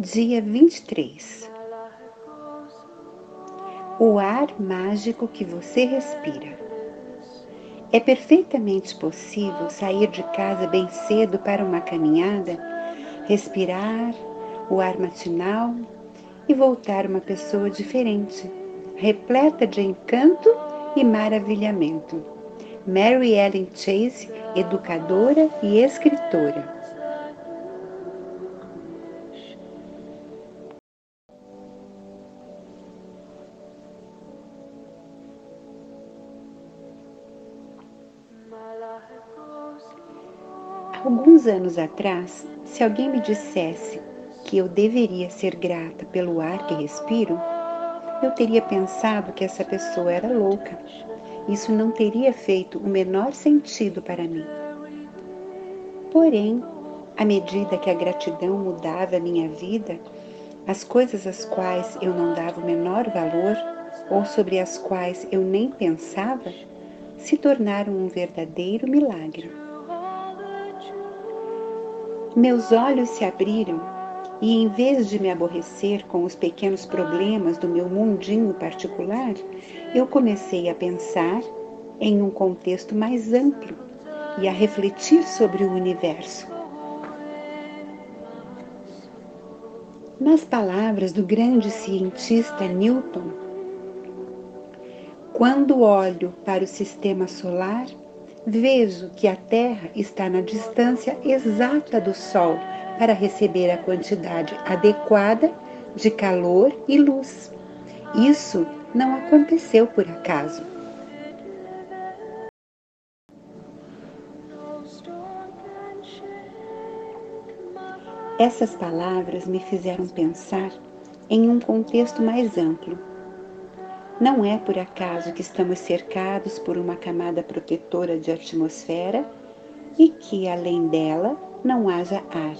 Dia 23. O ar mágico que você respira. É perfeitamente possível sair de casa bem cedo para uma caminhada, respirar o ar matinal e voltar uma pessoa diferente, repleta de encanto e maravilhamento. Mary Ellen Chase, educadora e escritora. Alguns anos atrás, se alguém me dissesse que eu deveria ser grata pelo ar que respiro, eu teria pensado que essa pessoa era louca. Isso não teria feito o menor sentido para mim. Porém, à medida que a gratidão mudava a minha vida, as coisas às quais eu não dava o menor valor ou sobre as quais eu nem pensava se tornaram um verdadeiro milagre. Meus olhos se abriram e, em vez de me aborrecer com os pequenos problemas do meu mundinho particular, eu comecei a pensar em um contexto mais amplo e a refletir sobre o universo. Nas palavras do grande cientista Newton, quando olho para o sistema solar, vejo que a Terra está na distância exata do Sol para receber a quantidade adequada de calor e luz. Isso não aconteceu por acaso. Essas palavras me fizeram pensar em um contexto mais amplo não é por acaso que estamos cercados por uma camada protetora de atmosfera e que, além dela, não haja ar.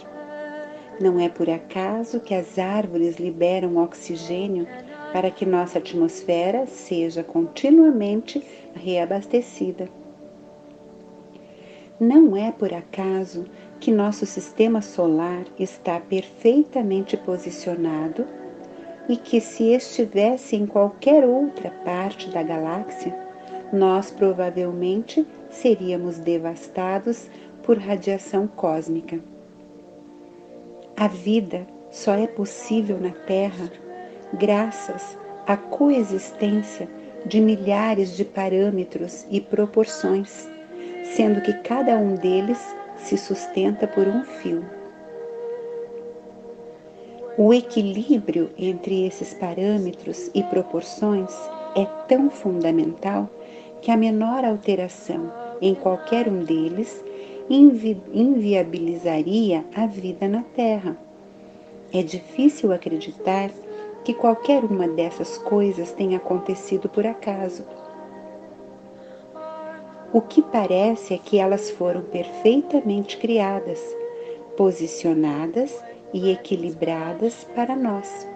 Não é por acaso que as árvores liberam oxigênio para que nossa atmosfera seja continuamente reabastecida. Não é por acaso que nosso sistema solar está perfeitamente posicionado e que, se estivesse em qualquer outra parte da galáxia, nós provavelmente seríamos devastados por radiação cósmica. A vida só é possível na Terra graças à coexistência de milhares de parâmetros e proporções, sendo que cada um deles se sustenta por um fio. O equilíbrio entre esses parâmetros e proporções é tão fundamental que a menor alteração em qualquer um deles invi inviabilizaria a vida na Terra. É difícil acreditar que qualquer uma dessas coisas tenha acontecido por acaso. O que parece é que elas foram perfeitamente criadas, posicionadas e equilibradas para nós.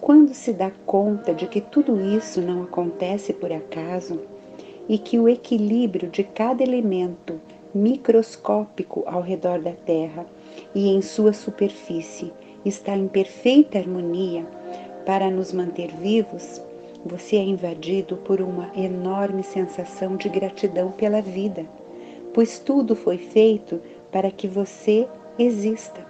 Quando se dá conta de que tudo isso não acontece por acaso e que o equilíbrio de cada elemento microscópico ao redor da Terra e em sua superfície está em perfeita harmonia para nos manter vivos, você é invadido por uma enorme sensação de gratidão pela vida pois tudo foi feito para que você exista.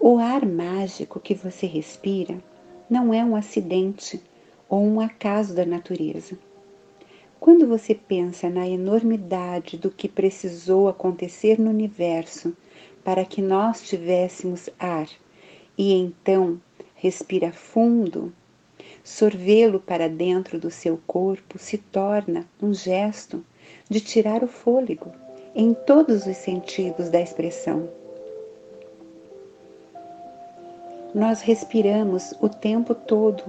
O ar mágico que você respira não é um acidente ou um acaso da natureza. Quando você pensa na enormidade do que precisou acontecer no universo para que nós tivéssemos ar, e então respira fundo, sorvê-lo para dentro do seu corpo se torna um gesto de tirar o fôlego em todos os sentidos da expressão. Nós respiramos o tempo todo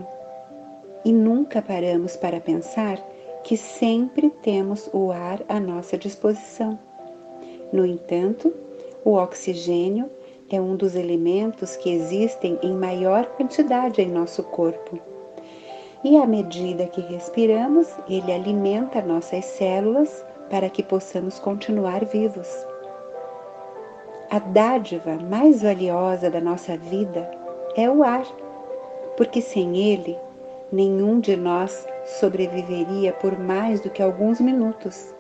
e nunca paramos para pensar que sempre temos o ar à nossa disposição. No entanto, o oxigênio é um dos elementos que existem em maior quantidade em nosso corpo. E à medida que respiramos, ele alimenta nossas células para que possamos continuar vivos. A dádiva mais valiosa da nossa vida é o ar, porque sem ele, nenhum de nós sobreviveria por mais do que alguns minutos.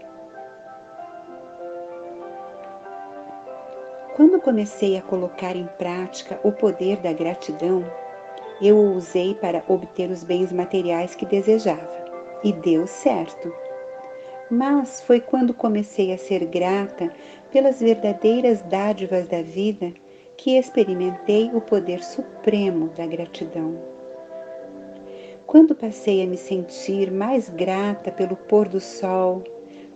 Quando comecei a colocar em prática o poder da gratidão, eu o usei para obter os bens materiais que desejava e deu certo. Mas foi quando comecei a ser grata pelas verdadeiras dádivas da vida que experimentei o poder supremo da gratidão. Quando passei a me sentir mais grata pelo pôr do sol,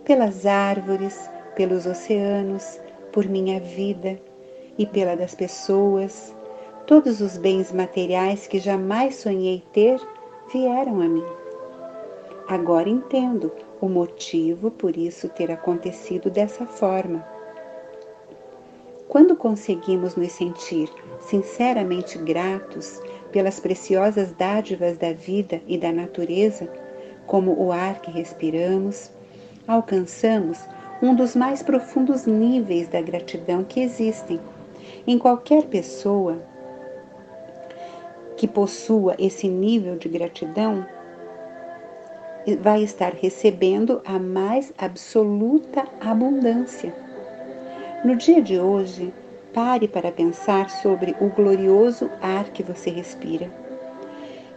pelas árvores, pelos oceanos, por minha vida e pela das pessoas, todos os bens materiais que jamais sonhei ter vieram a mim. Agora entendo o motivo por isso ter acontecido dessa forma. Quando conseguimos nos sentir sinceramente gratos pelas preciosas dádivas da vida e da natureza, como o ar que respiramos, alcançamos um dos mais profundos níveis da gratidão que existem. Em qualquer pessoa que possua esse nível de gratidão, vai estar recebendo a mais absoluta abundância. No dia de hoje, pare para pensar sobre o glorioso ar que você respira.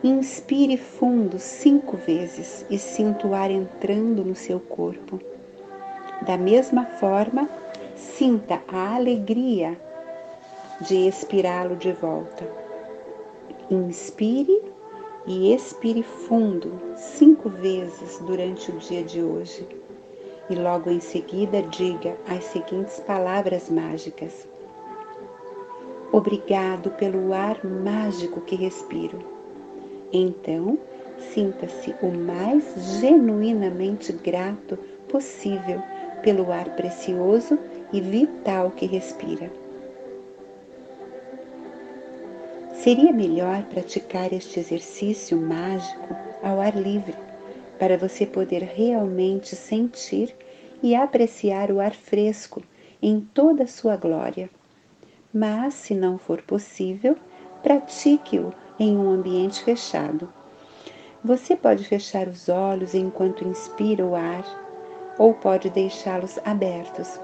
Inspire fundo cinco vezes e sinta o ar entrando no seu corpo. Da mesma forma, sinta a alegria de expirá-lo de volta. Inspire e expire fundo cinco vezes durante o dia de hoje e logo em seguida diga as seguintes palavras mágicas: Obrigado pelo ar mágico que respiro. Então, sinta-se o mais genuinamente grato possível pelo ar precioso e vital que respira. Seria melhor praticar este exercício mágico ao ar livre para você poder realmente sentir e apreciar o ar fresco em toda a sua glória. Mas, se não for possível, pratique-o em um ambiente fechado. Você pode fechar os olhos enquanto inspira o ar ou pode deixá-los abertos.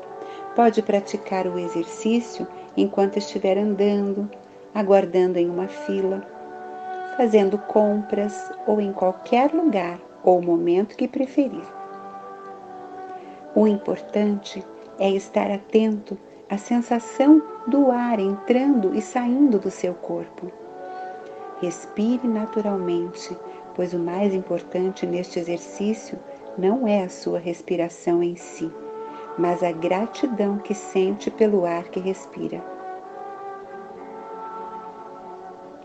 Pode praticar o exercício enquanto estiver andando, aguardando em uma fila, fazendo compras ou em qualquer lugar ou momento que preferir. O importante é estar atento à sensação do ar entrando e saindo do seu corpo. Respire naturalmente, pois o mais importante neste exercício não é a sua respiração em si, mas a gratidão que sente pelo ar que respira.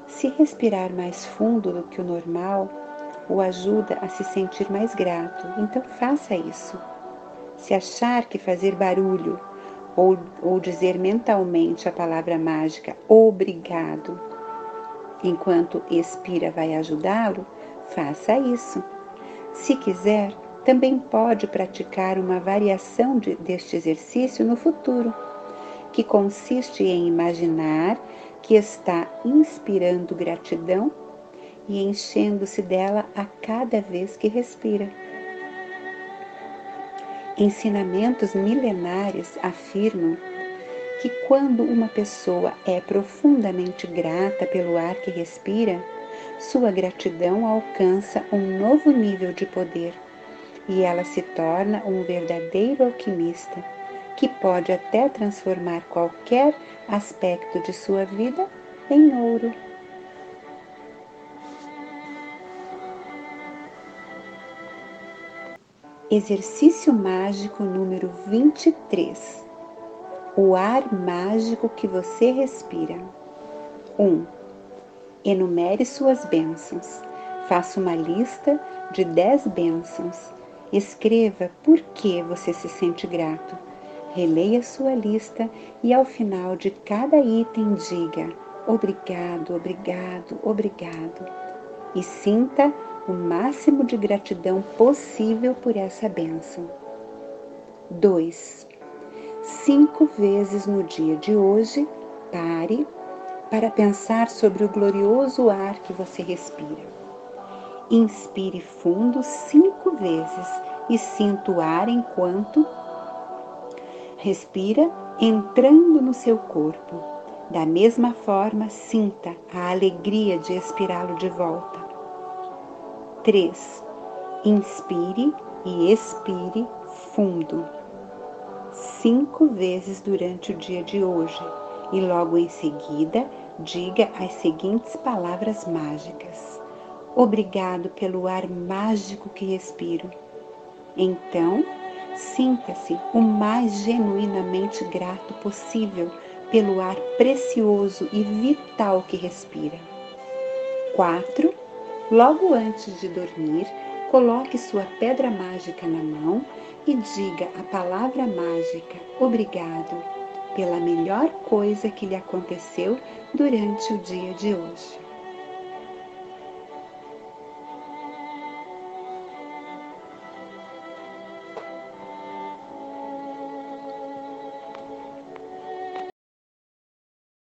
Se respirar mais fundo do que o normal, o ajuda a se sentir mais grato. Então faça isso. Se achar que fazer barulho ou, ou dizer mentalmente a palavra mágica obrigado enquanto expira vai ajudá-lo, faça isso. Se quiser, também pode praticar uma variação de, deste exercício no futuro, que consiste em imaginar que está inspirando gratidão e enchendo-se dela a cada vez que respira. Ensinamentos milenares afirmam que quando uma pessoa é profundamente grata pelo ar que respira, sua gratidão alcança um novo nível de poder e ela se torna um verdadeiro alquimista que pode até transformar qualquer aspecto de sua vida em ouro. Exercício mágico número 23. O ar mágico que você respira. 1. Um, enumere suas bênçãos. Faça uma lista de 10 bênçãos. Escreva por que você se sente grato. Releia sua lista e ao final de cada item diga obrigado, obrigado, obrigado. E sinta o máximo de gratidão possível por essa bênção. 2. Cinco vezes no dia de hoje, pare para pensar sobre o glorioso ar que você respira. Inspire fundo cinco vezes e sinta o ar enquanto respira entrando no seu corpo. Da mesma forma, sinta a alegria de expirá-lo de volta. 3. Inspire e expire fundo cinco vezes durante o dia de hoje e logo em seguida diga as seguintes palavras mágicas: Obrigado pelo ar mágico que respiro. Então, sinta-se o mais genuinamente grato possível pelo ar precioso e vital que respira. 4. Logo antes de dormir, coloque sua pedra mágica na mão e diga a palavra mágica obrigado pela melhor coisa que lhe aconteceu durante o dia de hoje.